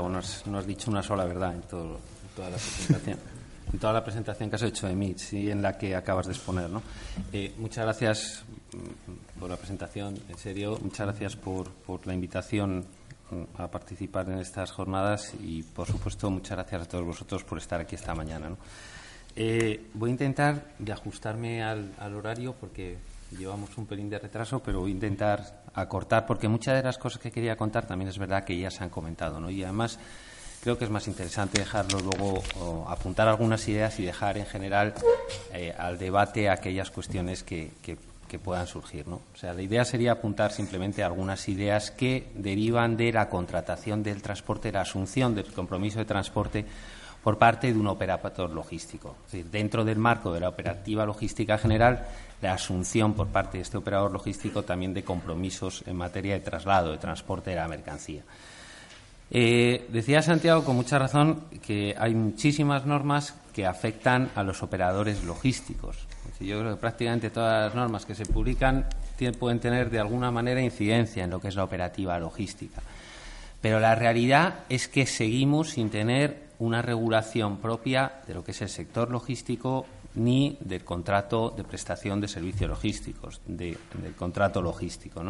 no has dicho una sola verdad en, todo, toda la presentación. en toda la presentación que has hecho de MIT y en la que acabas de exponer. ¿no? Eh, muchas gracias mm, por la presentación, en serio. Muchas gracias por, por, la invitación mm, a participar en estas jornadas y, por supuesto, muchas gracias a todos vosotros por estar aquí esta mañana. ¿no? Eh, voy a intentar de ajustarme al, al horario porque llevamos un pelín de retraso, pero voy a intentar acortar porque muchas de las cosas que quería contar también es verdad que ya se han comentado, ¿no? Y además creo que es más interesante dejarlo luego, apuntar algunas ideas y dejar en general eh, al debate aquellas cuestiones que, que, puedan surgir. ¿no? O sea, la idea sería apuntar simplemente algunas ideas que derivan de la contratación del transporte, la asunción del compromiso de transporte por parte de un operador logístico. Es decir, dentro del marco de la operativa logística general, la asunción por parte de este operador logístico también de compromisos en materia de traslado, de transporte de la mercancía. Eh, decía Santiago con mucha razón que hay muchísimas normas que afectan a los operadores logísticos. Yo creo que prácticamente todas las normas que se publican pueden tener de alguna manera incidencia en lo que es la operativa logística. Pero la realidad es que seguimos sin tener una regulación propia de lo que es el sector logístico ni del contrato de prestación de servicios logísticos, del contrato logístico.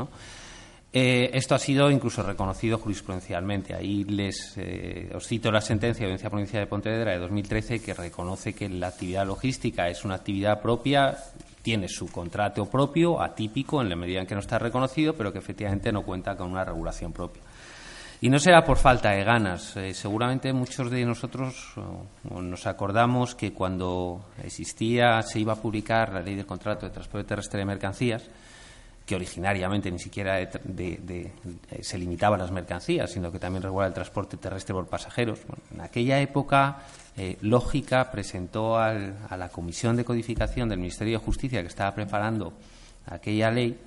Eh, esto ha sido incluso reconocido jurisprudencialmente. Ahí les eh, os cito la sentencia de la Audiencia Provincial de Pontevedra de 2013 que reconoce que la actividad logística es una actividad propia, tiene su contrato propio, atípico en la medida en que no está reconocido, pero que efectivamente no cuenta con una regulación propia. Y no será por falta de ganas. Eh, seguramente muchos de nosotros nos acordamos que cuando existía, se iba a publicar la ley de contrato de transporte terrestre de mercancías, que originariamente ni siquiera eh, se limitaba a las mercancías, sino que también regula el transporte terrestre por pasajeros. en aquella época, eh, Lógica presentó a la Comisión de Codificación del Ministerio de Justicia, que estaba preparando aquella ley,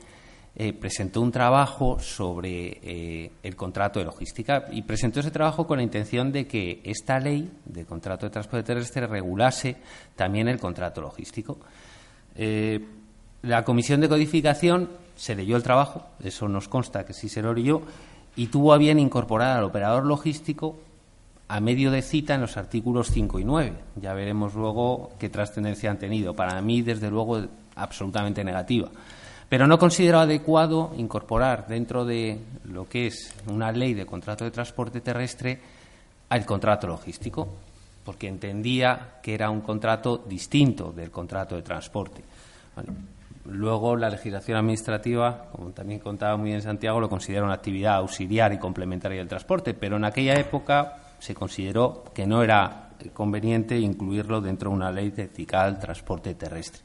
eh, presentó un trabajo sobre el contrato de logística y presentó ese trabajo con la intención de que esta ley de contrato de transporte terrestre regulase también el contrato logístico. la Comisión de Codificación se leyó el trabajo, eso nos consta que sí se lo leyó, y tuvo a bien incorporar al operador logístico a medio de cita en los artículos 5 y 9. Ya veremos luego qué trascendencia han tenido. Para mí, desde luego, absolutamente negativa. Pero no considero adecuado incorporar dentro de lo que es una ley de contrato de transporte terrestre al contrato logístico, porque entendía que era un contrato distinto del contrato de transporte. Luego, la legislación administrativa, como también contaba muy bien Santiago, lo considera una actividad auxiliar y complementaria del transporte, pero en aquella época se consideró que no era conveniente incluirlo dentro de una ley vertical transporte terrestre.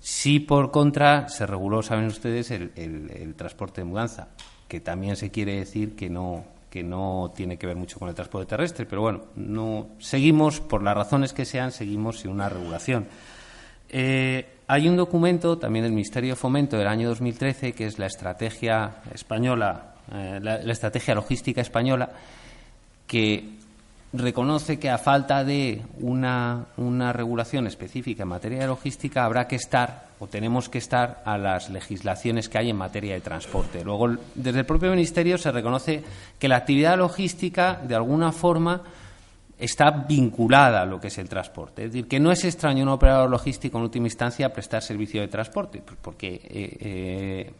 Sí, por contra, se reguló, saben ustedes, el, transporte de mudanza, que también se quiere decir que no, que no tiene que ver mucho con el transporte terrestre, pero bueno, no seguimos, por las razones que sean, seguimos sin una regulación. Eh, hay un documento también del Ministerio de Fomento del año 2013 que es la estrategia española, eh, la, estrategia logística española, que reconoce que a falta de una, una, regulación específica en materia de logística habrá que estar o tenemos que estar a las legislaciones que hay en materia de transporte. Luego, desde el propio Ministerio se reconoce que la actividad logística, de alguna forma, está vinculada a lo que es el transporte. Es decir, que no es extraño un operador logístico en última instancia prestar servicio de transporte, porque, eh, eh,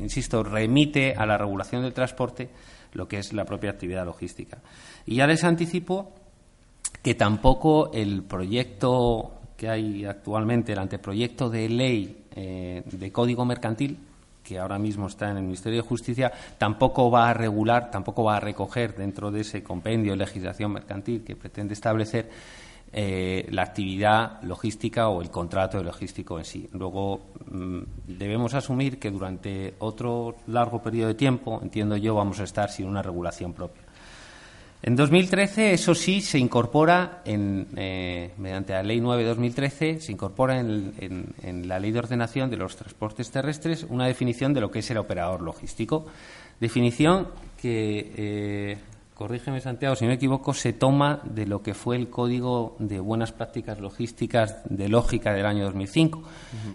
insisto, remite a la regulación del transporte lo que es la propia actividad logística. Y ya les anticipo que tampoco el proyecto que hay actualmente, el anteproyecto de ley eh, de código mercantil, que ahora mismo está en el Ministerio de Justicia, tampoco va a regular, tampoco va a recoger dentro de ese compendio de legislación mercantil que pretende establecer eh, la actividad logística o el contrato logístico en sí. Luego mm, debemos asumir que durante otro largo periodo de tiempo, entiendo yo, vamos a estar sin una regulación propia. En 2013, eso sí, se incorpora, eh, mediante la Ley 9-2013, se incorpora en, la Ley de Ordenación de los Transportes Terrestres una definición de lo que es el operador logístico. Definición que, eh, corrígeme Santiago si me equivoco, se toma de lo que fue el Código de Buenas Prácticas Logísticas de Lógica del año 2005.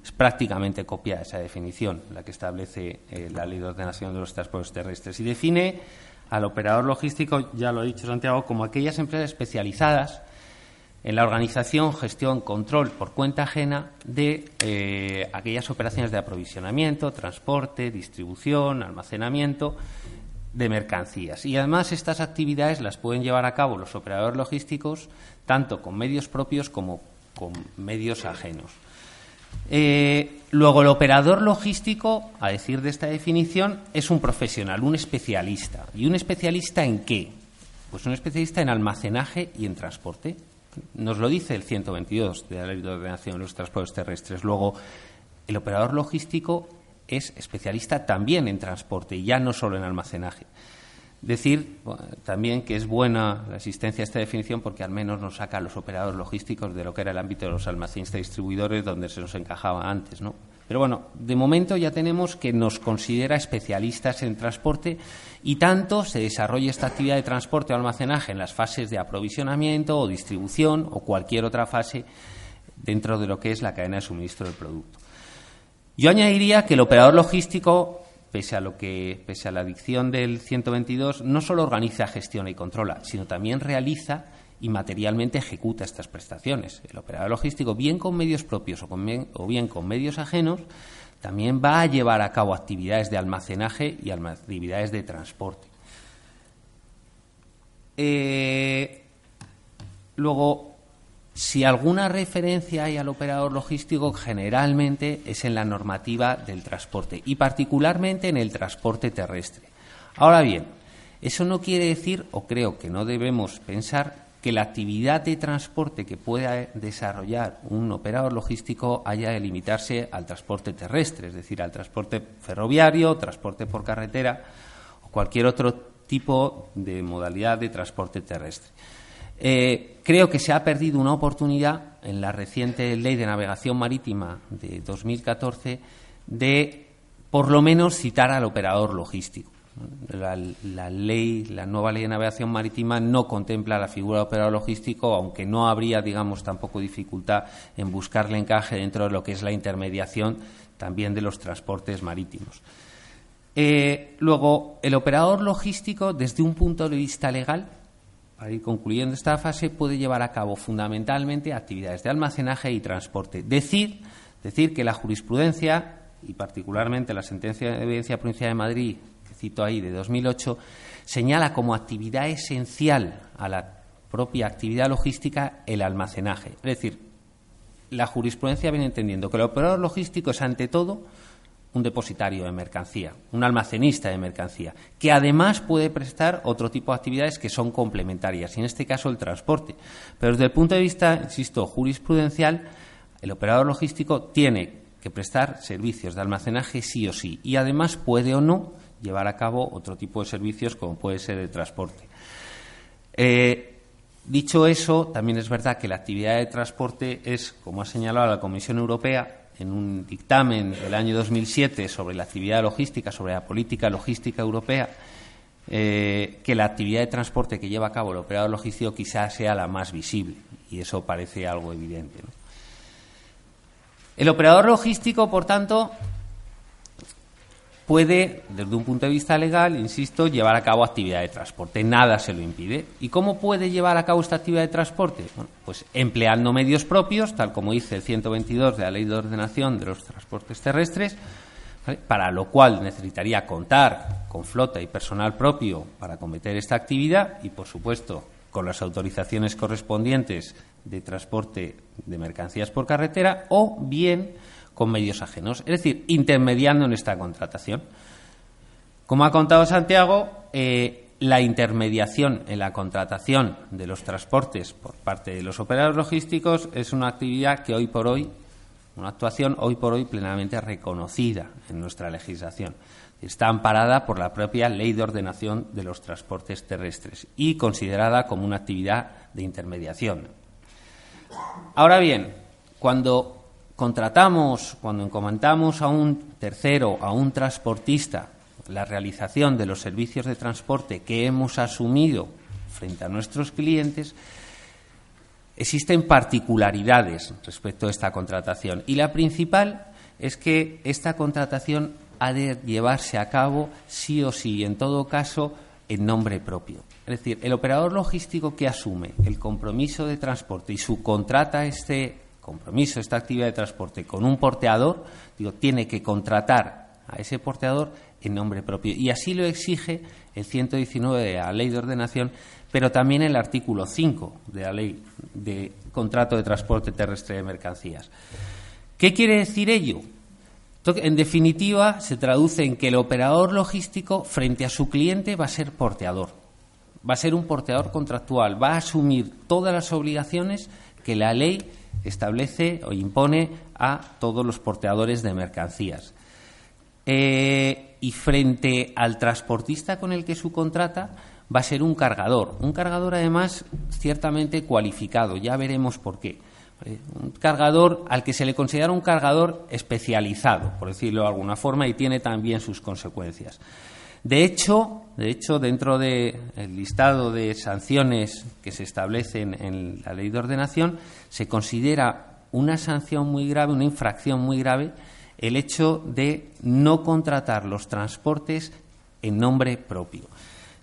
Es prácticamente copia esa definición, la que establece eh, la Ley de Ordenación de los Transportes Terrestres. Y define al operador logístico, ya lo ha dicho Santiago, como aquellas empresas especializadas en la organización, gestión, control por cuenta ajena de eh, aquellas operaciones de aprovisionamiento, transporte, distribución, almacenamiento de mercancías. Y además estas actividades las pueden llevar a cabo los operadores logísticos tanto con medios propios como con medios ajenos. Eh, luego, el operador logístico, a decir de esta definición, es un profesional, un especialista. ¿Y un especialista en qué? Pues un especialista en almacenaje y en transporte. Nos lo dice el 122 de la Ley de Ordenación de los Transportes Terrestres. Luego, el operador logístico es especialista también en transporte, ya no solo en almacenaje. Decir también que es buena la existencia de esta definición porque al menos nos saca a los operadores logísticos de lo que era el ámbito de los almacenistas distribuidores donde se nos encajaba antes, ¿no? Pero bueno, de momento ya tenemos que nos considera especialistas en transporte y tanto se desarrolla esta actividad de transporte o almacenaje en las fases de aprovisionamiento o distribución o cualquier otra fase dentro de lo que es la cadena de suministro del producto. Yo añadiría que el operador logístico pese a lo que pese a la dicción del 122 no solo organiza, gestiona y controla, sino también realiza y materialmente ejecuta estas prestaciones. El operador logístico, bien con medios propios o, bien con medios ajenos, también va a llevar a cabo actividades de almacenaje y actividades de transporte. Eh, luego, si alguna referencia hay al operador logístico, generalmente es en la normativa del transporte y particularmente en el transporte terrestre. Ahora bien, eso no quiere decir, o creo que no debemos pensar, que la actividad de transporte que pueda desarrollar un operador logístico haya de limitarse al transporte terrestre, es decir, al transporte ferroviario, transporte por carretera o cualquier otro tipo de modalidad de transporte terrestre. Eh, creo que se ha perdido una oportunidad en la reciente ley de navegación marítima de 2014 de, por lo menos, citar al operador logístico. La, ley, la nueva ley de navegación marítima no contempla la figura de operador logístico, aunque no habría, digamos, tampoco dificultad en buscarle encaje dentro de lo que es la intermediación también de los transportes marítimos. Eh, luego, el operador logístico, desde un punto de vista legal, para ir concluyendo esta fase, puede llevar a cabo fundamentalmente actividades de almacenaje y transporte. Decir, decir que la jurisprudencia, y particularmente la sentencia de evidencia provincial de Madrid, que cito ahí, de 2008, señala como actividad esencial a la propia actividad logística el almacenaje. Es decir, la jurisprudencia viene entendiendo que el operador logístico es, ante todo, un depositario de mercancía, un almacenista de mercancía, que además puede prestar otro tipo de actividades que son complementarias, y en este caso el transporte. Pero desde el punto de vista, insisto, jurisprudencial, el operador logístico tiene que prestar servicios de almacenaje sí o sí, y además puede o no llevar a cabo otro tipo de servicios como puede ser el transporte. Eh, dicho eso, también es verdad que la actividad de transporte es, como ha señalado la Comisión Europea, en un dictamen del año 2007 sobre la actividad logística, sobre la política logística europea, eh, que la actividad de transporte que lleva a cabo el operador logístico quizás sea la más visible, y eso parece algo evidente. El operador logístico, por tanto, puede, desde un punto de vista legal, insisto, llevar a cabo actividad de transporte. Nada se lo impide. ¿Y cómo puede llevar a cabo esta actividad de transporte? Bueno, pues empleando medios propios, tal como dice el 122 de la Ley de Ordenación de los Transportes Terrestres, para lo cual necesitaría contar con flota y personal propio para cometer esta actividad y, por supuesto, con las autorizaciones correspondientes de transporte de mercancías por carretera o bien con medios ajenos, es decir, intermediando en esta contratación. Como ha contado Santiago, eh, la intermediación en la contratación de los transportes por parte de los operadores logísticos es una actividad que hoy por hoy, una actuación hoy por hoy plenamente reconocida en nuestra legislación. Está amparada por la propia Ley de Ordenación de los Transportes Terrestres y considerada como una actividad de intermediación. Ahora bien, cuando contratamos, cuando encomendamos a un tercero, a un transportista, la realización de los servicios de transporte que hemos asumido frente a nuestros clientes, existen particularidades respecto a esta contratación. Y la principal es que esta contratación ha de llevarse a cabo sí o sí, en todo caso, en nombre propio. Es decir, el operador logístico que asume el compromiso de transporte y subcontrata este compromiso, esta actividad de transporte con un porteador, digo, tiene que contratar a ese porteador en nombre propio. Y así lo exige el 119 de la Ley de Ordenación, pero también el artículo 5 de la Ley de Contrato de Transporte Terrestre de Mercancías. ¿Qué quiere decir ello? En definitiva, se traduce en que el operador logístico frente a su cliente va a ser porteador, va a ser un porteador contractual, va a asumir todas las obligaciones que la ley establece o impone a todos los porteadores de mercancías. Eh, y frente al transportista con el que subcontrata va a ser un cargador. Un cargador, además, ciertamente cualificado. Ya veremos por qué. Un cargador al que se le considera un cargador especializado, por decirlo de alguna forma, y tiene también sus consecuencias. De hecho, de hecho dentro del listado de sanciones que se establecen en la ley de ordenación, se considera una sanción muy grave, una infracción muy grave, el hecho de no contratar los transportes en nombre propio.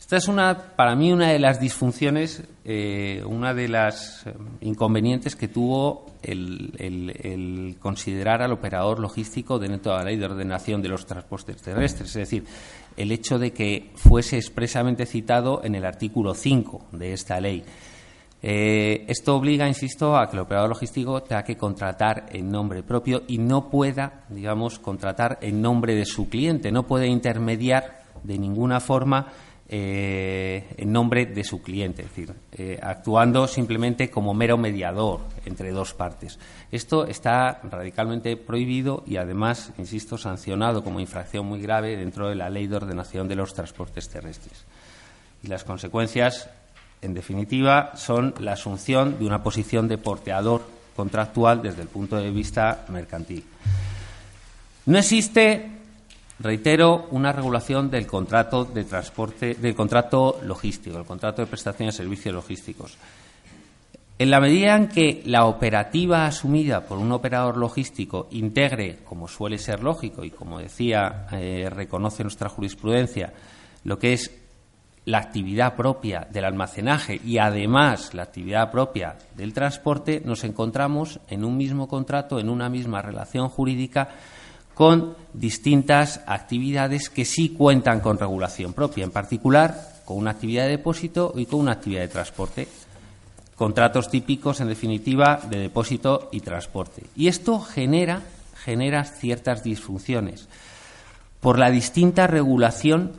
Esta es una, para mí una de las disfunciones, eh, una de las eh, inconvenientes que tuvo el, considerar al operador logístico dentro de la ley de ordenación de los transportes terrestres, es decir, el hecho de que fuese expresamente citado en el artículo 5 de esta ley. Eh, esto obliga, insisto, a que el operador logístico tenga que contratar en nombre propio y no pueda, digamos, contratar en nombre de su cliente, no puede intermediar de ninguna forma eh, en nombre de su cliente, es decir, eh, actuando simplemente como mero mediador entre dos partes. Esto está radicalmente prohibido y, además, insisto, sancionado como infracción muy grave dentro de la Ley de Ordenación de los Transportes Terrestres. Y las consecuencias en definitiva, son la asunción de una posición de porteador contractual desde el punto de vista mercantil. No existe, reitero, una regulación del contrato de transporte, del contrato logístico, el contrato de prestación de servicios logísticos. En la medida en que la operativa asumida por un operador logístico integre, como suele ser lógico y como decía, eh, reconoce nuestra jurisprudencia, lo que es la actividad propia del almacenaje y además la actividad propia del transporte, nos encontramos en un mismo contrato, en una misma relación jurídica, con distintas actividades que sí cuentan con regulación propia, en particular con una actividad de depósito y con una actividad de transporte. Contratos típicos, en definitiva, de depósito y transporte. Y esto genera, genera ciertas disfunciones por la distinta regulación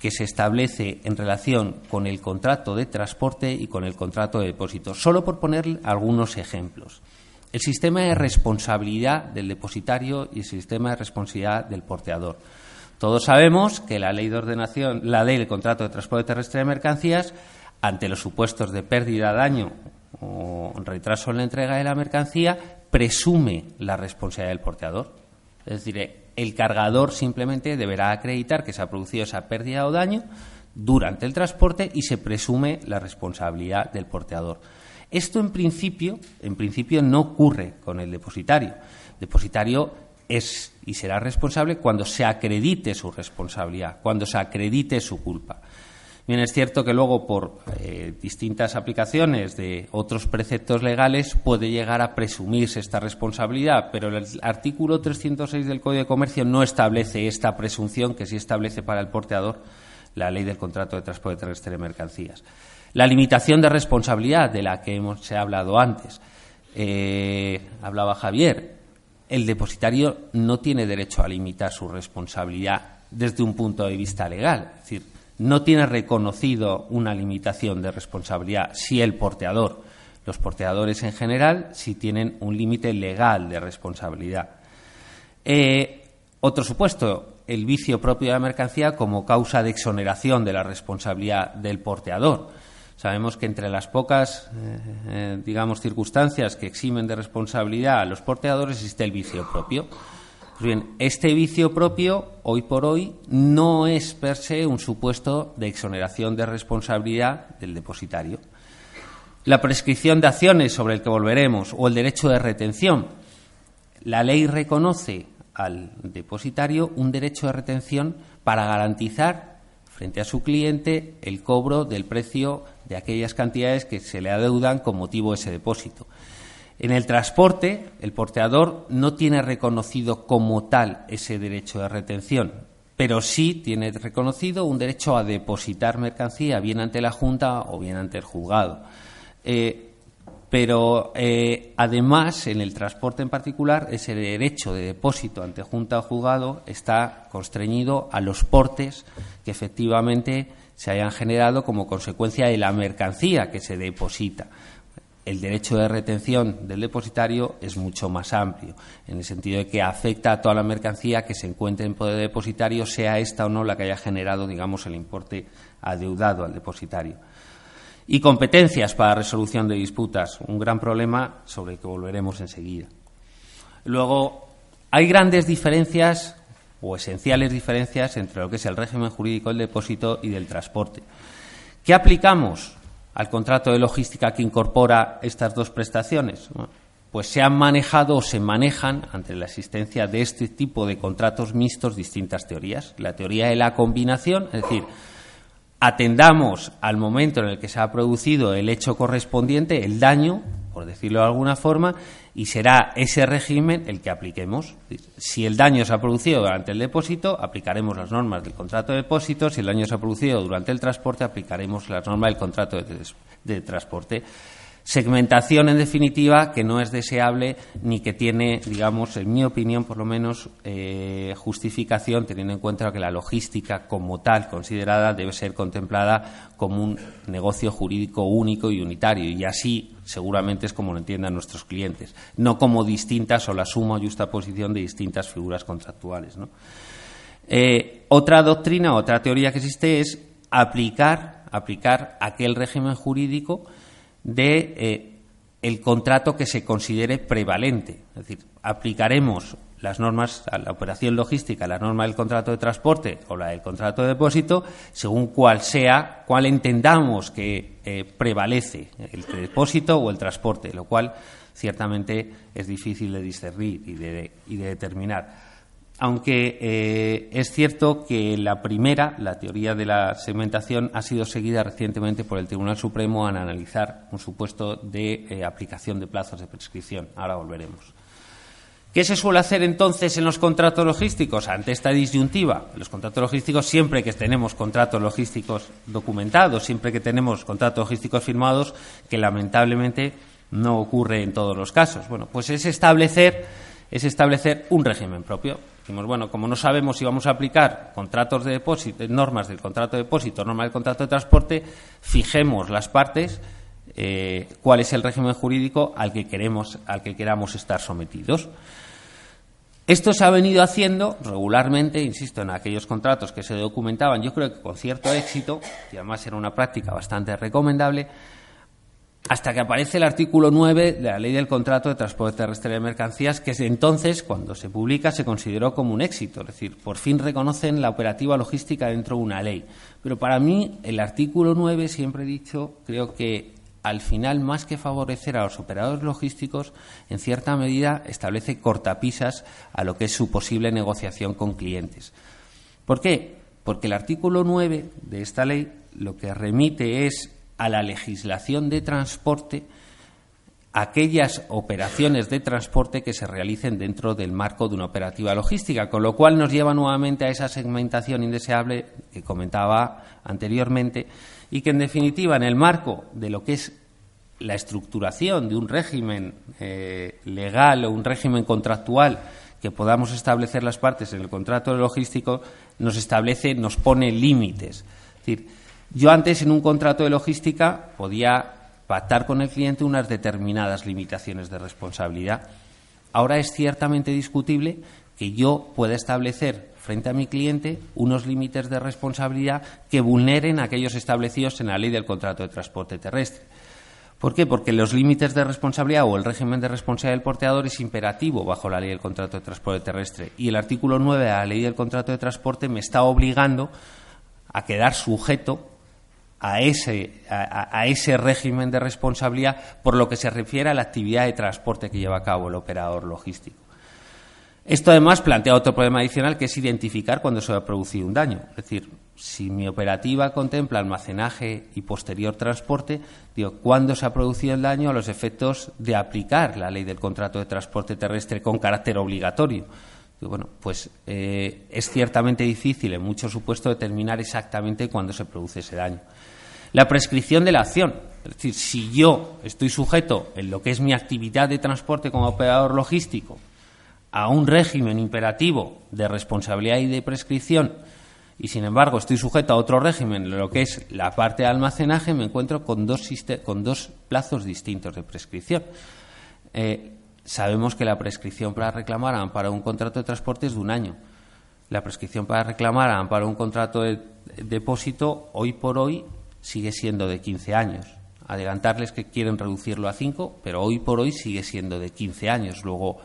que se establece en relación con el contrato de transporte y con el contrato de depósito. Solo por poner algunos ejemplos. El sistema de responsabilidad del depositario y el sistema de responsabilidad del porteador. Todos sabemos que la ley de ordenación, la ley del contrato de transporte terrestre de mercancías, ante los supuestos de pérdida, daño o retraso en la entrega de la mercancía, presume la responsabilidad del porteador. Es decir, el cargador simplemente deberá acreditar que se ha producido esa pérdida o daño durante el transporte y se presume la responsabilidad del porteador. Esto en principio, en principio no ocurre con el depositario. El depositario es y será responsable cuando se acredite su responsabilidad, cuando se acredite su culpa. Bien, es cierto que luego, por eh, distintas aplicaciones de otros preceptos legales, puede llegar a presumirse esta responsabilidad, pero el artículo 306 del Código de Comercio no establece esta presunción que sí establece para el porteador la ley del contrato de transporte terrestre de mercancías. La limitación de responsabilidad de la que hemos, se ha hablado antes. Eh, hablaba Javier. El depositario no tiene derecho a limitar su responsabilidad desde un punto de vista legal. Es decir, no tiene reconocido una limitación de responsabilidad si el porteador, los porteadores en general, si tienen un límite legal de responsabilidad. Eh, otro supuesto, el vicio propio de la mercancía como causa de exoneración de la responsabilidad del porteador. Sabemos que entre las pocas, eh, eh, digamos, circunstancias que eximen de responsabilidad a los porteadores existe el vicio propio. Pues bien, este vicio propio, hoy por hoy, no es per se un supuesto de exoneración de responsabilidad del depositario. La prescripción de acciones sobre el que volveremos o el derecho de retención. La ley reconoce al depositario un derecho de retención para garantizar frente a su cliente el cobro del precio de aquellas cantidades que se le adeudan con motivo de ese depósito. En el transporte, el porteador no tiene reconocido como tal ese derecho de retención, pero sí tiene reconocido un derecho a depositar mercancía, bien ante la Junta o bien ante el juzgado. Eh, pero eh, además, en el transporte en particular, ese derecho de depósito ante Junta o juzgado está constreñido a los portes que efectivamente se hayan generado como consecuencia de la mercancía que se deposita. El derecho de retención del depositario es mucho más amplio, en el sentido de que afecta a toda la mercancía que se encuentre en poder depositario, sea esta o no la que haya generado, digamos, el importe adeudado al depositario. Y competencias para resolución de disputas, un gran problema sobre el que volveremos enseguida. Luego, hay grandes diferencias o esenciales diferencias entre lo que es el régimen jurídico del depósito y del transporte. ¿Qué aplicamos al contrato de logística que incorpora estas dos prestaciones? pues se han manejado o se manejan ante la existencia de este tipo de contratos mixtos distintas teorías. La teoría de la combinación, es decir, atendamos al momento en el que se ha producido el hecho correspondiente, el daño, por decirlo de alguna forma, y será ese régimen el que apliquemos. Si el daño se ha producido durante el depósito, aplicaremos las normas del contrato de depósito. Si el daño se ha producido durante el transporte, aplicaremos las normas del contrato de, de transporte. Segmentación, en definitiva, que no es deseable ni que tiene, digamos, en mi opinión, por lo menos, eh, justificación, teniendo en cuenta que la logística como tal considerada debe ser contemplada como un negocio jurídico único y unitario. Y así, seguramente, es como lo entiendan nuestros clientes, no como distintas o la suma o justa posición de distintas figuras contractuales. Eh, otra doctrina, otra teoría que existe es aplicar, aplicar aquel régimen jurídico de eh, el contrato que se considere prevalente. Es decir, aplicaremos las normas a la operación logística, la norma del contrato de transporte o la del contrato de depósito, según cuál sea, cuál entendamos que eh, prevalece, el depósito o el transporte, lo cual ciertamente es difícil de discernir y de determinar aunque eh, es cierto que la primera, la teoría de la segmentación, ha sido seguida recientemente por el Tribunal Supremo al analizar un supuesto de eh, aplicación de plazos de prescripción. Ahora volveremos. ¿Qué se suele hacer entonces en los contratos logísticos ante esta disyuntiva? Los contratos logísticos, siempre que tenemos contratos logísticos documentados, siempre que tenemos contratos logísticos firmados, que lamentablemente no ocurre en todos los casos. Bueno, pues es establecer, es establecer un régimen propio Decimos, bueno, como no sabemos si vamos a aplicar contratos de depósito, normas del contrato de depósito, normas del contrato de transporte, fijemos las partes, eh, cuál es el régimen jurídico al que queremos, al que queramos estar sometidos. Esto se ha venido haciendo regularmente, insisto, en aquellos contratos que se documentaban, yo creo que con cierto éxito, y además era una práctica bastante recomendable, hasta que aparece el artículo 9 de la Ley del Contrato de Transporte Terrestre de Mercancías, que entonces, cuando se publica, se consideró como un éxito. Es decir, por fin reconocen la operativa logística dentro de una ley. Pero para mí, el artículo 9, siempre he dicho, creo que al final, más que favorecer a los operadores logísticos, en cierta medida establece cortapisas a lo que es su posible negociación con clientes. ¿Por qué? Porque el artículo 9 de esta ley lo que remite es a la legislación de transporte aquellas operaciones de transporte que se realicen dentro del marco de una operativa logística, con lo cual nos lleva nuevamente a esa segmentación indeseable que comentaba anteriormente y que, en definitiva, en el marco de lo que es la estructuración de un régimen eh, legal o un régimen contractual que podamos establecer las partes en el contrato logístico, nos establece, nos pone límites. Es decir, yo antes en un contrato de logística podía pactar con el cliente unas determinadas limitaciones de responsabilidad. Ahora es ciertamente discutible que yo pueda establecer frente a mi cliente unos límites de responsabilidad que vulneren aquellos establecidos en la ley del contrato de transporte terrestre. ¿Por qué? Porque los límites de responsabilidad o el régimen de responsabilidad del porteador es imperativo bajo la ley del contrato de transporte terrestre y el artículo 9 de la ley del contrato de transporte me está obligando a quedar sujeto a ese, a, ese régimen de responsabilidad por lo que se refiere a la actividad de transporte que lleva a cabo el operador logístico. Esto además plantea otro problema adicional que es identificar cuándo se va a producir un daño. Es decir, si mi operativa contempla almacenaje y posterior transporte, digo, ¿cuándo se ha producido el daño a los efectos de aplicar la ley del contrato de transporte terrestre con carácter obligatorio? bueno, pues eh, es ciertamente difícil en muchos supuestos determinar exactamente cuándo se produce ese daño. La prescripción de la acción, es decir, si yo estoy sujeto en lo que es mi actividad de transporte como operador logístico a un régimen imperativo de responsabilidad y de prescripción y sin embargo estoy sujeto a otro régimen, en lo que es la parte de almacenaje, me encuentro con dos, con dos plazos distintos de prescripción. Eh, sabemos que la prescripción para reclamar amparo un contrato de transporte es de un año. La prescripción para reclamar amparo un contrato de depósito hoy por hoy sigue siendo de 15 años. Adelantarles que quieren reducirlo a 5, pero hoy por hoy sigue siendo de 15 años. Luego,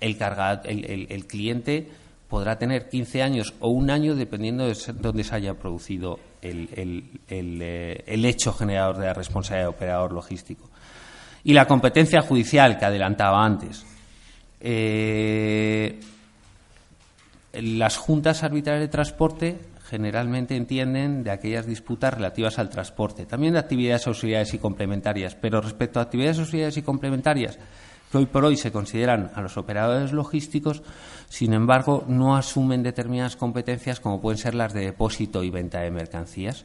el, el, cliente podrá tener 15 años o un año dependiendo de dónde se haya producido el, eh, el, hecho generador de la responsabilidad de operador logístico. Y la competencia judicial que adelantaba antes. Eh, las juntas arbitrales de transporte generalmente entienden de aquellas disputas relativas al transporte, también de actividades auxiliares y complementarias, pero respecto a actividades auxiliares y complementarias que hoy por hoy se consideran a los operadores logísticos, sin embargo, no asumen determinadas competencias como pueden ser las de depósito y venta de mercancías.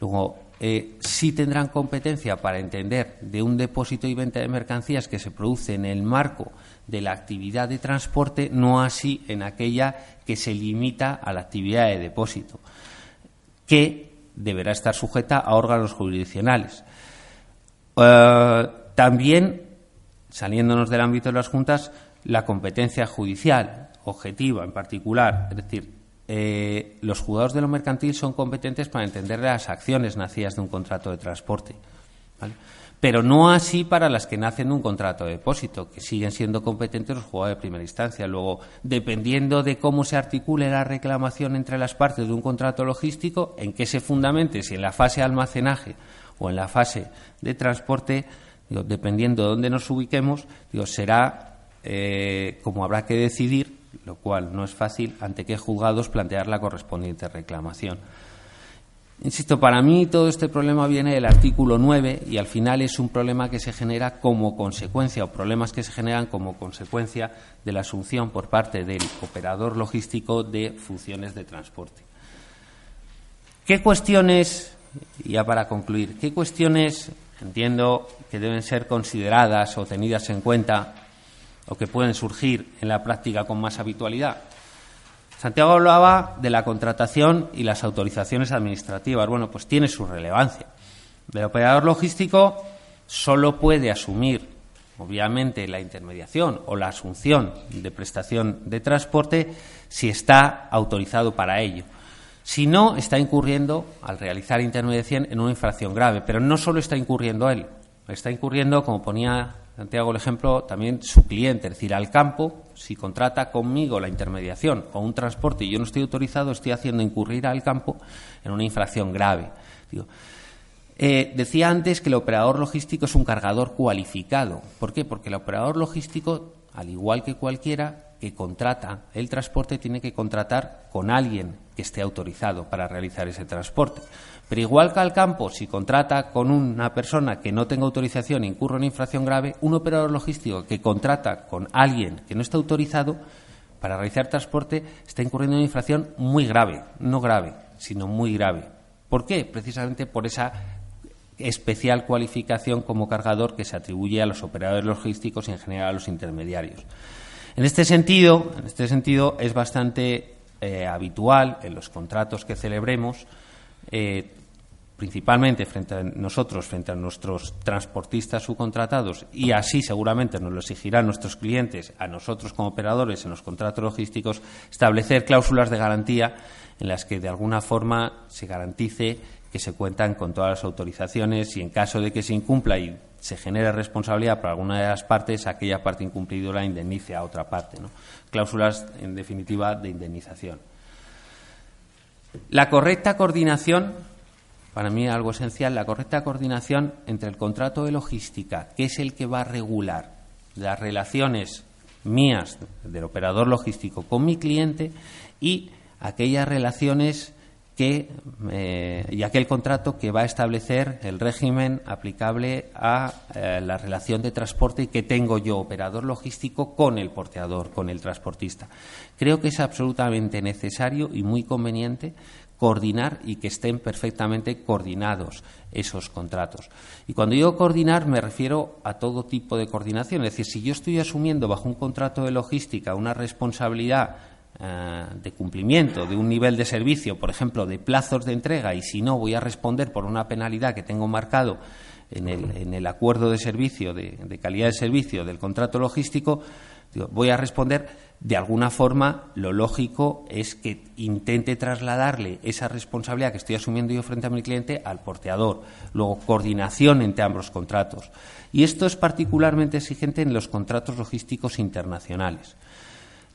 Luego, eh, sí tendrán competencia para entender de un depósito y venta de mercancías que se produce en el marco de la actividad de transporte, no así en aquella que se limita a la actividad de depósito, que deberá estar sujeta a órganos jurisdiccionales. Eh, también, saliéndonos del ámbito de las juntas, la competencia judicial objetiva en particular, es decir, eh, los juzgados de lo mercantil son competentes para entender las acciones nacidas de un contrato de transporte. Pero no así para las que nacen un contrato de depósito, que siguen siendo competentes los juzgados de primera instancia. Luego, dependiendo de cómo se articule la reclamación entre las partes de un contrato logístico, en qué se fundamente, si en la fase de almacenaje o en la fase de transporte, dependiendo de dónde nos ubiquemos, será eh, como habrá que decidir lo cual no es fácil ante qué juzgados plantear la correspondiente reclamación. Insisto, para mí todo este problema viene del artículo 9 y al final es un problema que se genera como consecuencia o problemas que se generan como consecuencia de la asunción por parte del operador logístico de funciones de transporte. ¿Qué cuestiones, ya para concluir, qué cuestiones entiendo que deben ser consideradas o tenidas en cuenta o que pueden surgir en la práctica con más habitualidad. Santiago hablaba de la contratación y las autorizaciones administrativas. Bueno, pues tiene su relevancia. El operador logístico solo puede asumir, obviamente, la intermediación o la asunción de prestación de transporte si está autorizado para ello. Si no, está incurriendo, al realizar intermediación, en una infracción grave. Pero no solo está incurriendo él, está incurriendo, como ponía Santiago el ejemplo, también su cliente, es decir, al campo, si contrata conmigo la intermediación o un transporte y yo no estoy autorizado, estoy haciendo incurrir al campo en una infracción grave. Eh, decía antes que el operador logístico es un cargador cualificado. ¿Por qué? Porque el operador logístico, al igual que cualquiera, que contrata el transporte tiene que contratar con alguien que esté autorizado para realizar ese transporte. Pero igual que al campo, si contrata con una persona que no tenga autorización e incurre en infracción grave, un operador logístico que contrata con alguien que no está autorizado para realizar transporte está incurriendo en una infracción muy grave, no grave, sino muy grave. ¿Por qué? Precisamente por esa especial cualificación como cargador que se atribuye a los operadores logísticos y en general a los intermediarios. En este sentido, en este sentido es bastante eh, habitual en los contratos que celebremos, eh, principalmente frente a nosotros, frente a nuestros transportistas subcontratados, y así seguramente nos lo exigirán nuestros clientes, a nosotros como operadores en los contratos logísticos, establecer cláusulas de garantía en las que de alguna forma se garantice que se cuentan con todas las autorizaciones y en caso de que se incumpla y se genere responsabilidad por alguna de las partes, aquella parte incumplidora indemnice a otra parte. Cláusulas, en definitiva, de indemnización. La correcta coordinación, para mí algo esencial, la correcta coordinación entre el contrato de logística, que es el que va a regular las relaciones mías del operador logístico con mi cliente y aquellas relaciones que, eh, y aquel contrato que va a establecer el régimen aplicable a eh, la relación de transporte que tengo yo, operador logístico, con el porteador, con el transportista. Creo que es absolutamente necesario y muy conveniente coordinar y que estén perfectamente coordinados esos contratos. Y cuando digo coordinar me refiero a todo tipo de coordinación. Es decir, si yo estoy asumiendo bajo un contrato de logística una responsabilidad de cumplimiento de un nivel de servicio, por ejemplo, de plazos de entrega, y si no, voy a responder por una penalidad que tengo marcado en el, en el acuerdo de servicio, de, calidad de servicio del contrato logístico, voy a responder de alguna forma, lo lógico es que intente trasladarle esa responsabilidad que estoy asumiendo yo frente a mi cliente al porteador. Luego, coordinación entre ambos contratos. Y esto es particularmente exigente en los contratos logísticos internacionales.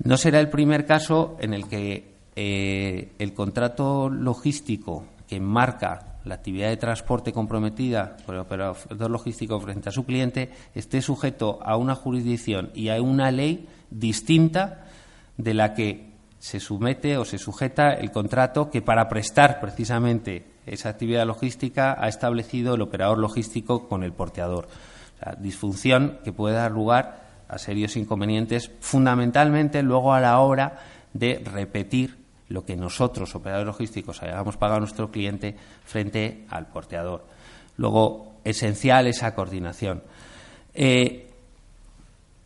No será el primer caso en el que eh, el contrato logístico que marca la actividad de transporte comprometida por el operador logístico frente a su cliente esté sujeto a una jurisdicción y a una ley distinta de la que se somete o se sujeta el contrato que para prestar precisamente esa actividad logística ha establecido el operador logístico con el porteador. disfunción que puede dar lugar a serios inconvenientes, fundamentalmente luego a la hora de repetir lo que nosotros, operadores logísticos, hayamos pagado a nuestro cliente frente al porteador. Luego, esencial esa coordinación. Eh,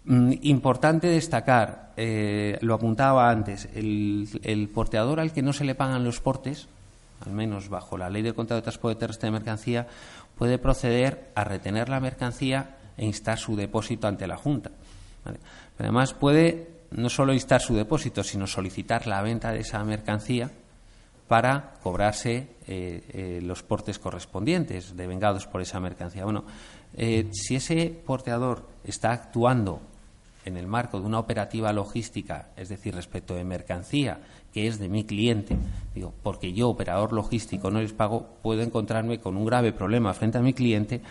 mm, importante destacar, eh, lo apuntaba antes, el, porteador al que no se le pagan los portes, al menos bajo la ley del contrato de transporte terrestre de mercancía, puede proceder a retener la mercancía e instar su depósito ante la Junta. Además puede no solo instar su depósito, sino solicitar la venta de esa mercancía para cobrarse eh, eh, los portes correspondientes devengados por esa mercancía. Bueno, eh, si ese porteador está actuando en el marco de una operativa logística, es decir, respecto de mercancía que es de mi cliente, digo, porque yo, operador logístico, no les pago, puedo encontrarme con un grave problema frente a mi cliente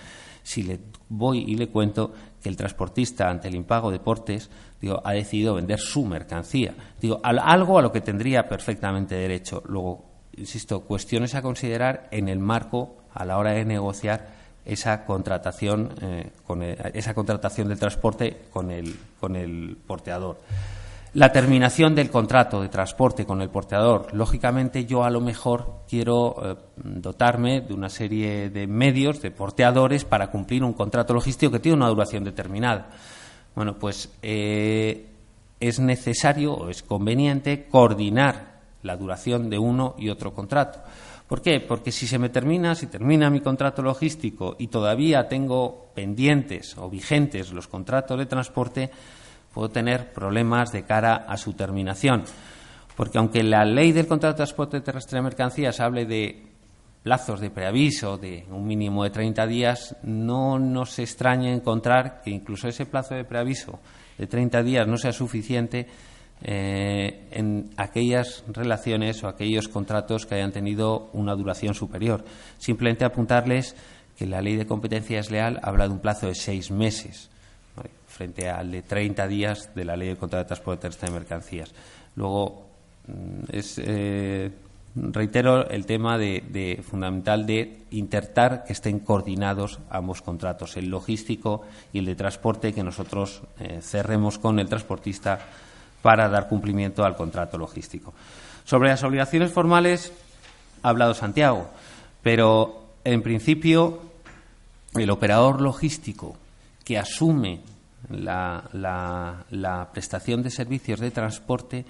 si le voy y le cuento que el transportista, ante el impago de portes, digo, ha decidido vender su mercancía. Digo, algo a lo que tendría perfectamente derecho. Luego, insisto, cuestiones a considerar en el marco a la hora de negociar esa contratación, eh, con esa contratación del transporte con el, con el porteador. La terminación del contrato de transporte con el porteador. Lógicamente, yo a lo mejor quiero eh, dotarme de una serie de medios, de porteadores, para cumplir un contrato logístico que tiene una duración determinada. Bueno, pues eh, es necesario o es conveniente coordinar la duración de uno y otro contrato. ¿Por qué? Porque si se me termina, si termina mi contrato logístico y todavía tengo pendientes o vigentes los contratos de transporte, puedo tener problemas de cara a su terminación. Porque aunque la ley del contrato de transporte terrestre de mercancías hable de plazos de preaviso de un mínimo de 30 días, no nos extraña encontrar que incluso ese plazo de preaviso de 30 días no sea suficiente eh, en aquellas relaciones o aquellos contratos que hayan tenido una duración superior. Simplemente apuntarles que la ley de competencia leal habla de un plazo de seis meses frente al de 30 días de la Ley de Contrato de Transporte Terrestre de Mercancías. Luego, mm, es, eh, reitero el tema de, fundamental de intentar que estén coordinados ambos contratos, el logístico y el de transporte, que nosotros eh, cerremos con el transportista para dar cumplimiento al contrato logístico. Sobre las obligaciones formales ha hablado Santiago, pero en principio el operador logístico que asume la, la prestación de servicios de transporte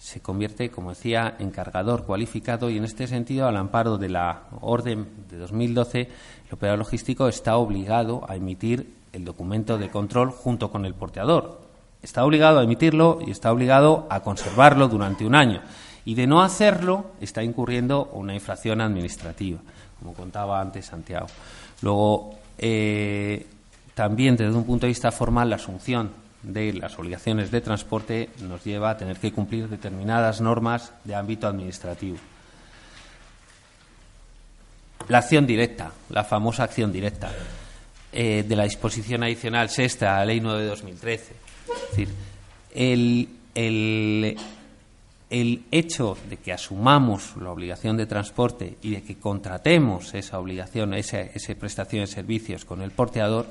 se convierte, como decía, en cargador cualificado y en este sentido, al amparo de la orden de 2012, el operador logístico está obligado a emitir el documento de control junto con el porteador. Está obligado a emitirlo y está obligado a conservarlo durante un año. Y de no hacerlo, está incurriendo una infracción administrativa, como contaba antes Santiago. Luego, eh, también desde un punto de vista formal, la asunción de las obligaciones de transporte nos lleva a tener que cumplir determinadas normas de ámbito administrativo. La acción directa, la famosa acción directa, eh, de la disposición adicional sexta a la Ley 9 de 2013. Es decir, el, el hecho de que asumamos la obligación de transporte y de que contratemos esa obligación, esa, esa prestación de servicios con el porteador,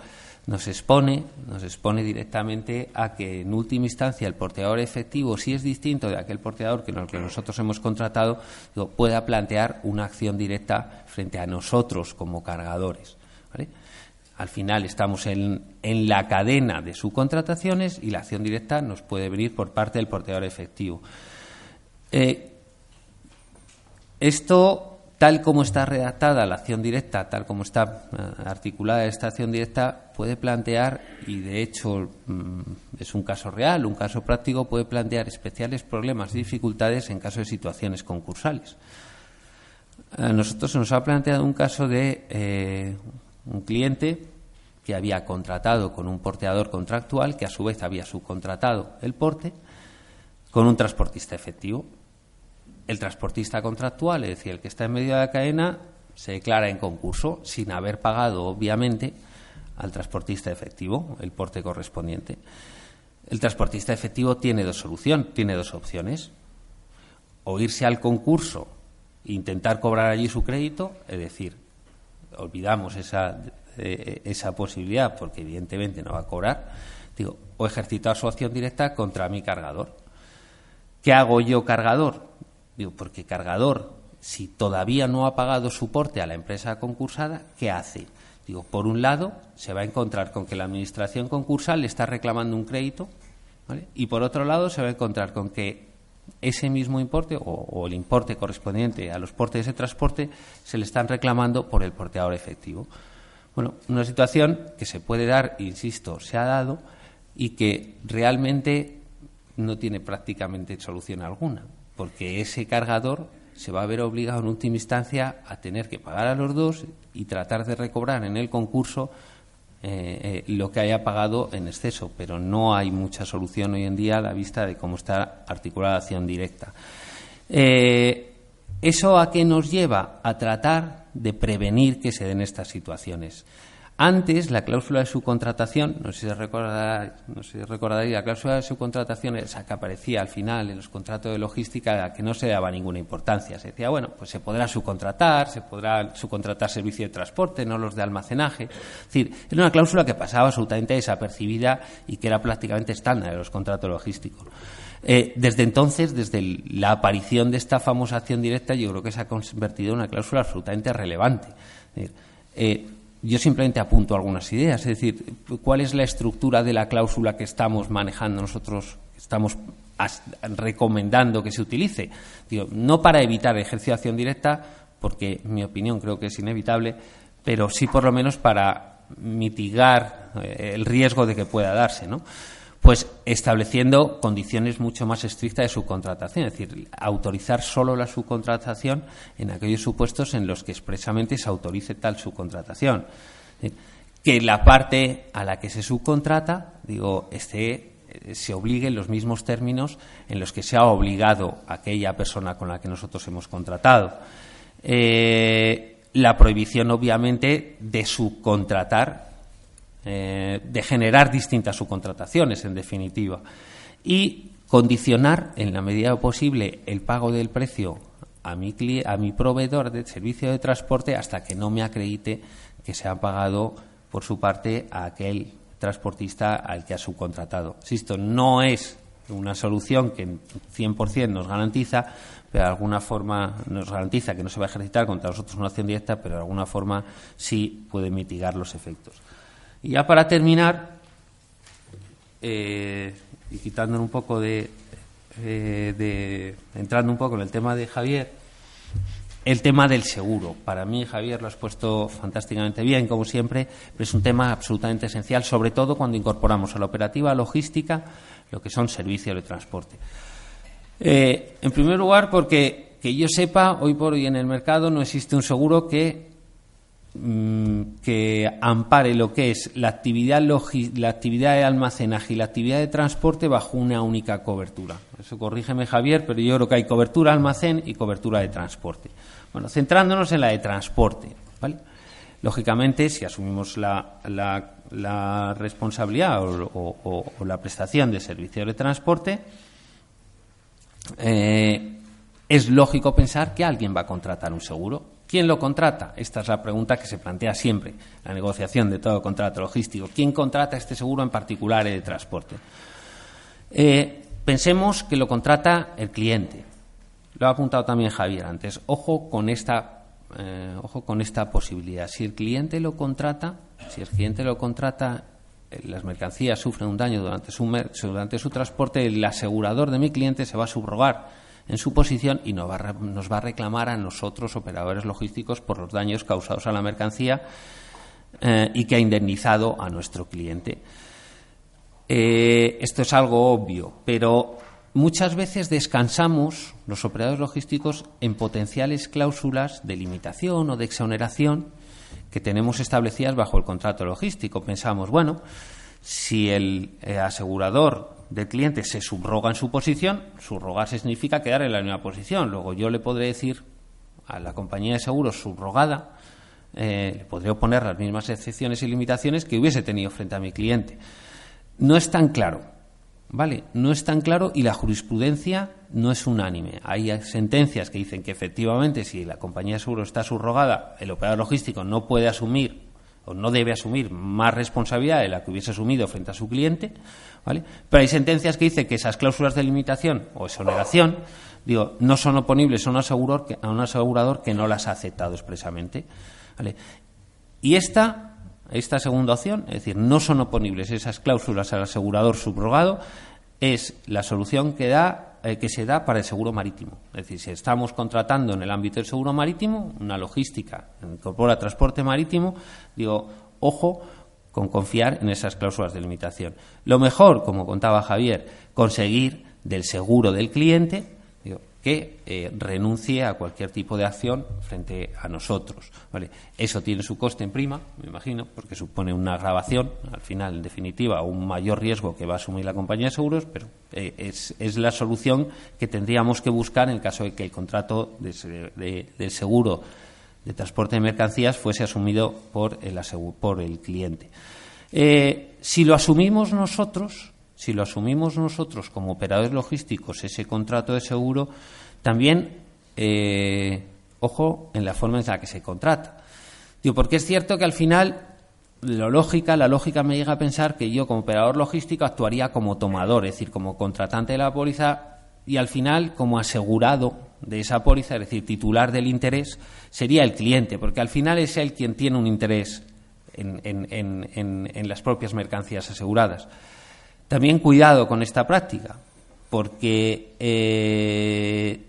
nos expone, nos expone directamente a que en última instancia el porteador efectivo, si es distinto de aquel porteador que, que nosotros hemos contratado, pueda plantear una acción directa frente a nosotros como cargadores. Al final estamos en, la cadena de subcontrataciones y la acción directa nos puede venir por parte del porteador efectivo. Eh, esto tal como está redactada la acción directa, tal como está eh, articulada esta acción directa, puede plantear, y de hecho mm, es un caso real, un caso práctico, puede plantear especiales problemas y dificultades en caso de situaciones concursales. A nosotros se nos ha planteado un caso de eh, un cliente que había contratado con un porteador contractual, que a su vez había subcontratado el porte, con un transportista efectivo el transportista contractual, es decir, el que está en medio de la cadena, se declara en concurso sin haber pagado, obviamente, al transportista efectivo el porte correspondiente. El transportista efectivo tiene dos soluciones, tiene dos opciones. O irse al concurso e intentar cobrar allí su crédito, es decir, olvidamos esa, eh, esa posibilidad porque evidentemente no va a cobrar, digo, o ejercitar su acción directa contra mi cargador. ¿Qué hago yo, cargador? Digo, porque cargador, si todavía no ha pagado su porte a la empresa concursada, ¿qué hace? Digo, por un lado, se va a encontrar con que la administración concursal le está reclamando un crédito, y por otro lado, se va a encontrar con que ese mismo importe o, el importe correspondiente a los portes de transporte se le están reclamando por el porteador efectivo. Bueno, una situación que se puede dar, insisto, se ha dado y que realmente no tiene prácticamente solución alguna porque ese cargador se va a ver obligado en última instancia a tener que pagar a los dos y tratar de recobrar en el concurso eh, eh, lo que haya pagado en exceso, pero no hay mucha solución hoy en día a la vista de cómo está articulada la acción directa. Eh, ¿Eso a qué nos lleva? A tratar de prevenir que se den estas situaciones. Antes, la cláusula de subcontratación, no sé si recordaréis, no sé si la cláusula de subcontratación, esa que aparecía al final en los contratos de logística, a que no se daba ninguna importancia. Se decía, bueno, pues se podrá subcontratar, se podrá subcontratar servicio de transporte, no los de almacenaje. Es decir, era una cláusula que pasaba absolutamente desapercibida y que era prácticamente estándar en los contratos logísticos. Eh, desde entonces, desde la aparición de esta famosa acción directa, yo creo que se ha convertido en una cláusula absolutamente relevante. Eh, yo simplemente apunto algunas ideas, es decir, cuál es la estructura de la cláusula que estamos manejando nosotros, estamos recomendando que se utilice. no para evitar ejercicio de acción directa, porque en mi opinión creo que es inevitable, pero sí por lo menos para mitigar eh, el riesgo de que pueda darse, ¿no? Pues estableciendo condiciones mucho más estrictas de subcontratación, es decir, autorizar solo la subcontratación en aquellos supuestos en los que expresamente se autorice tal subcontratación. Que la parte a la que se subcontrata, digo, esté, eh, se obligue en los mismos términos en los que se ha obligado aquella persona con la que nosotros hemos contratado. Eh, la prohibición, obviamente, de subcontratar eh, de generar distintas subcontrataciones, en definitiva, y condicionar, en la medida posible, el pago del precio a mi, a mi proveedor de servicio de transporte hasta que no me acredite que se ha pagado por su parte a aquel transportista al que ha subcontratado. Insisto, no es una solución que 100% nos garantiza, pero de alguna forma nos garantiza que no se va a ejercitar contra nosotros una acción directa, pero de alguna forma sí puede mitigar los efectos. Y ya para terminar, eh, y quitando un poco de, eh, de, entrando un poco en el tema de Javier, el tema del seguro. Para mí, Javier, lo has puesto fantásticamente bien, como siempre, pero es un tema absolutamente esencial, sobre todo cuando incorporamos a la operativa logística lo que son servicios de transporte. Eh, en primer lugar, porque que yo sepa, hoy por hoy en el mercado no existe un seguro que, que ampare lo que es la actividad, la actividad de almacenaje y la actividad de transporte bajo una única cobertura. Eso corrígeme, Javier, pero yo creo que hay cobertura almacén y cobertura de transporte. Bueno, centrándonos en la de transporte. Lógicamente, si asumimos la, la, responsabilidad o, la prestación de servicios de transporte, eh, es lógico pensar que alguien va a contratar un seguro. ¿Quién lo contrata? Esta es la pregunta que se plantea siempre, la negociación de todo contrato logístico. ¿Quién contrata este seguro en particular de transporte? Eh, pensemos que lo contrata el cliente. Lo ha apuntado también Javier antes. Ojo con esta eh, ojo con esta posibilidad. Si el cliente lo contrata, si el cliente lo contrata, eh, las mercancías sufren un daño durante su, durante su transporte, el asegurador de mi cliente se va a subrogar en su posición y nos va, a, reclamar a nosotros, operadores logísticos, por los daños causados a la mercancía eh, y que ha indemnizado a nuestro cliente. esto es algo obvio, pero muchas veces descansamos, los operadores logísticos, en potenciales cláusulas de limitación o de exoneración que tenemos establecidas bajo el contrato logístico. Pensamos, bueno, si el eh, asegurador del cliente se subroga en su posición, subrogarse significa quedar en la misma posición. Luego yo le podré decir a la compañía de seguros subrogada, eh, le podré oponer las mismas excepciones y limitaciones que hubiese tenido frente a mi cliente. No es tan claro ¿Vale? No es tan claro y la jurisprudencia no es unánime. Hay sentencias que dicen que efectivamente si la compañía de seguro está subrogada, el operador logístico no puede asumir o no debe asumir más responsabilidad de la que hubiese asumido frente a su cliente, ¿vale? Pero hay sentencias que dicen que esas cláusulas de limitación o exoneración, digo, no son oponibles a un asegurador que, a un asegurador que no las ha aceptado expresamente, ¿vale? Y esta esta segunda opción, es decir, no son oponibles esas cláusulas al asegurador subrogado, es la solución que, da, eh, que se da para el seguro marítimo. Es decir, si estamos contratando en el ámbito del seguro marítimo, una logística incorpora transporte marítimo, digo, ojo con confiar en esas cláusulas de limitación. Lo mejor, como contaba Javier, conseguir del seguro del cliente que eh, renuncie a cualquier tipo de acción frente a nosotros. ¿vale? Eso tiene su coste en prima, me imagino, porque supone una grabación, al final, en definitiva, un mayor riesgo que va a asumir la compañía de seguros, pero eh, es, es, la solución que tendríamos que buscar en el caso de que el contrato de, del seguro de transporte de mercancías fuese asumido por el, por el cliente. Eh, si lo asumimos nosotros, si lo asumimos nosotros como operadores logísticos, ese contrato de seguro, también, eh, ojo, en la forma en la que se contrata. Digo, porque es cierto que al final la lógica, la lógica me llega a pensar que yo como operador logístico actuaría como tomador, es decir, como contratante de la póliza y al final como asegurado de esa póliza, es decir, titular del interés, sería el cliente, porque al final es él quien tiene un interés en, en las propias mercancías aseguradas. También cuidado con esta práctica, porque eh,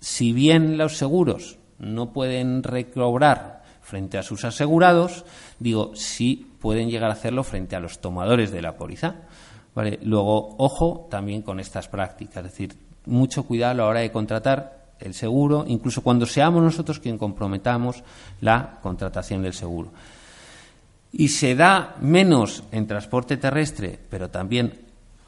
si bien los seguros no pueden recobrar frente a sus asegurados, digo, sí pueden llegar a hacerlo frente a los tomadores de la póliza. ¿Vale? Luego, ojo también con estas prácticas, es decir, mucho cuidado a la hora de contratar el seguro, incluso cuando seamos nosotros quien comprometamos la contratación del seguro y se da menos en transporte terrestre, pero también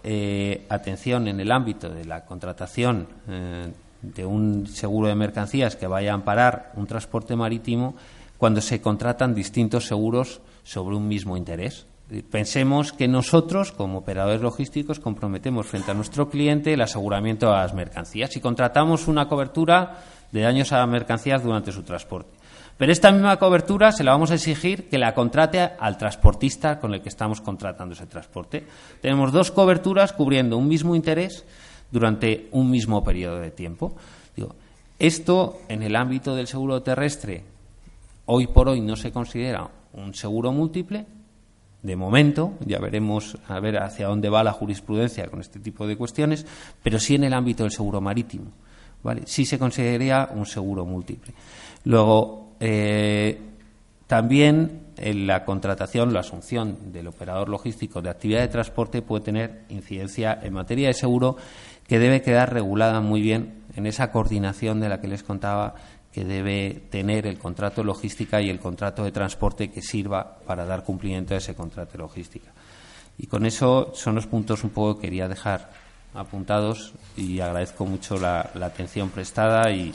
eh, atención en el ámbito de la contratación eh, de un seguro de mercancías que vaya a amparar un transporte marítimo cuando se contratan distintos seguros sobre un mismo interés. Pensemos que nosotros, como operadores logísticos, comprometemos frente a nuestro cliente el aseguramiento a las mercancías y contratamos una cobertura de daños a mercancías durante su transporte. Pero esta misma cobertura se la vamos a exigir que la contrate al transportista con el que estamos contratando ese transporte. Tenemos dos coberturas cubriendo un mismo interés durante un mismo periodo de tiempo. esto en el ámbito del seguro terrestre hoy por hoy no se considera un seguro múltiple. De momento, ya veremos a ver hacia dónde va la jurisprudencia con este tipo de cuestiones, pero sí en el ámbito del seguro marítimo. ¿vale? Sí se consideraría un seguro múltiple. Luego, eh, también en la contratación, la asunción del operador logístico de actividad de transporte puede tener incidencia en materia de seguro que debe quedar regulada muy bien en esa coordinación de la que les contaba que debe tener el contrato de logística y el contrato de transporte que sirva para dar cumplimiento a ese contrato de logística. Y con eso son los puntos un poco que quería dejar apuntados y agradezco mucho la, atención prestada y,